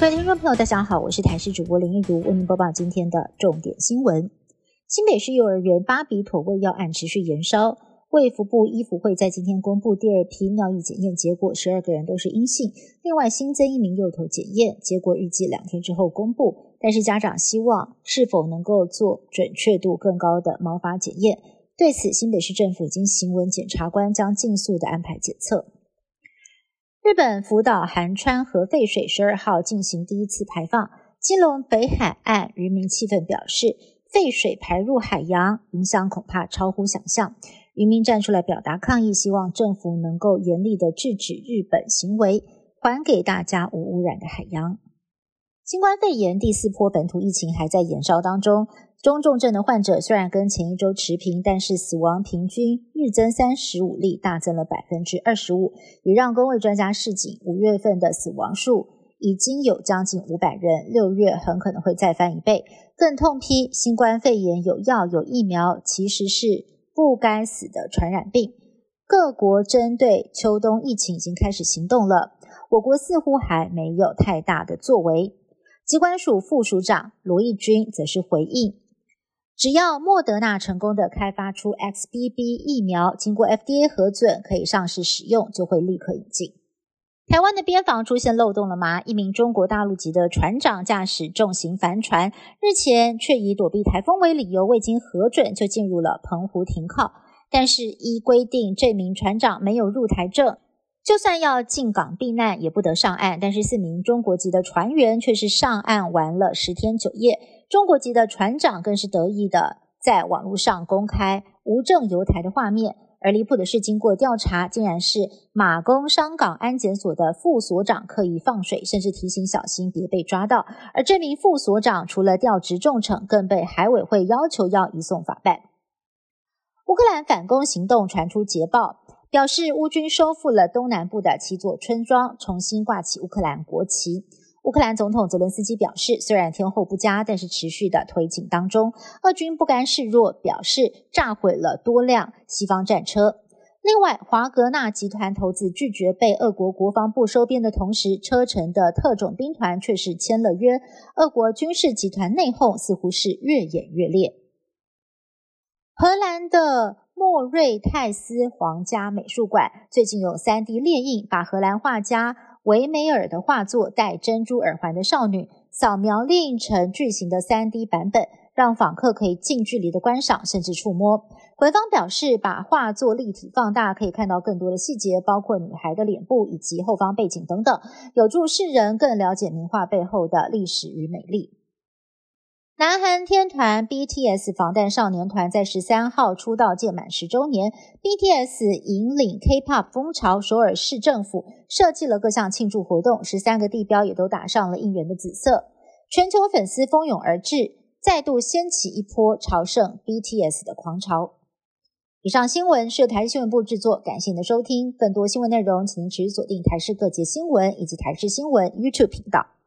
各位听众朋友，大家好，我是台视主播林一如，为您播报今天的重点新闻。新北市幼儿园巴比妥胃药案持续延烧，卫福部医福会在今天公布第二批尿液检验结果，十二个人都是阴性。另外新增一名幼童检验结果，预计两天之后公布。但是家长希望是否能够做准确度更高的毛发检验？对此，新北市政府已经行文检察官将尽速的安排检测。日本福岛韩川核废水十二号进行第一次排放，基隆北海岸渔民气愤表示，废水排入海洋，影响恐怕超乎想象。渔民站出来表达抗议，希望政府能够严厉的制止日本行为，还给大家无污染的海洋。新冠肺炎第四波本土疫情还在延烧当中。中重症的患者虽然跟前一周持平，但是死亡平均日增三十五例，大增了百分之二十五，也让公卫专家示警，五月份的死亡数已经有将近五百人，六月很可能会再翻一倍。更痛批新冠肺炎有药有疫苗，其实是不该死的传染病。各国针对秋冬疫情已经开始行动了，我国似乎还没有太大的作为。机关署副署长罗义军则是回应。只要莫德纳成功的开发出 XBB 疫苗，经过 FDA 核准，可以上市使用，就会立刻引进。台湾的边防出现漏洞了吗？一名中国大陆籍的船长驾驶重型帆船，日前却以躲避台风为理由，未经核准就进入了澎湖停靠。但是依规定，这名船长没有入台证，就算要进港避难，也不得上岸。但是四名中国籍的船员却是上岸玩了十天九夜。中国籍的船长更是得意的在网络上公开无证游台的画面，而离谱的是，经过调查，竟然是马公商港安检所的副所长刻意放水，甚至提醒小心别被抓到。而这名副所长除了调职重惩，更被海委会要求要移送法办。乌克兰反攻行动传出捷报，表示乌军收复了东南部的七座村庄，重新挂起乌克兰国旗。乌克兰总统泽伦斯基表示，虽然天候不佳，但是持续的推进当中。俄军不甘示弱，表示炸毁了多辆西方战车。另外，华格纳集团投资拒绝被俄国国防部收编的同时，车臣的特种兵团却是签了约。俄国军事集团内讧似乎是越演越烈。荷兰的莫瑞泰斯皇家美术馆最近有三 D 列印，把荷兰画家。维梅尔的画作《戴珍珠耳环的少女》扫描列印成巨型的 3D 版本，让访客可以近距离的观赏，甚至触摸。官方表示，把画作立体放大，可以看到更多的细节，包括女孩的脸部以及后方背景等等，有助世人更了解名画背后的历史与美丽。南韩天团 BTS 防弹少年团在十三号出道届满十周年，BTS 引领 K-pop 风潮，首尔市政府设计了各项庆祝活动，十三个地标也都打上了应援的紫色，全球粉丝蜂拥而至，再度掀起一波朝圣 BTS 的狂潮。以上新闻是台视新闻部制作，感谢您的收听，更多新闻内容请您持续锁定台视各界新闻以及台视新闻 YouTube 频道。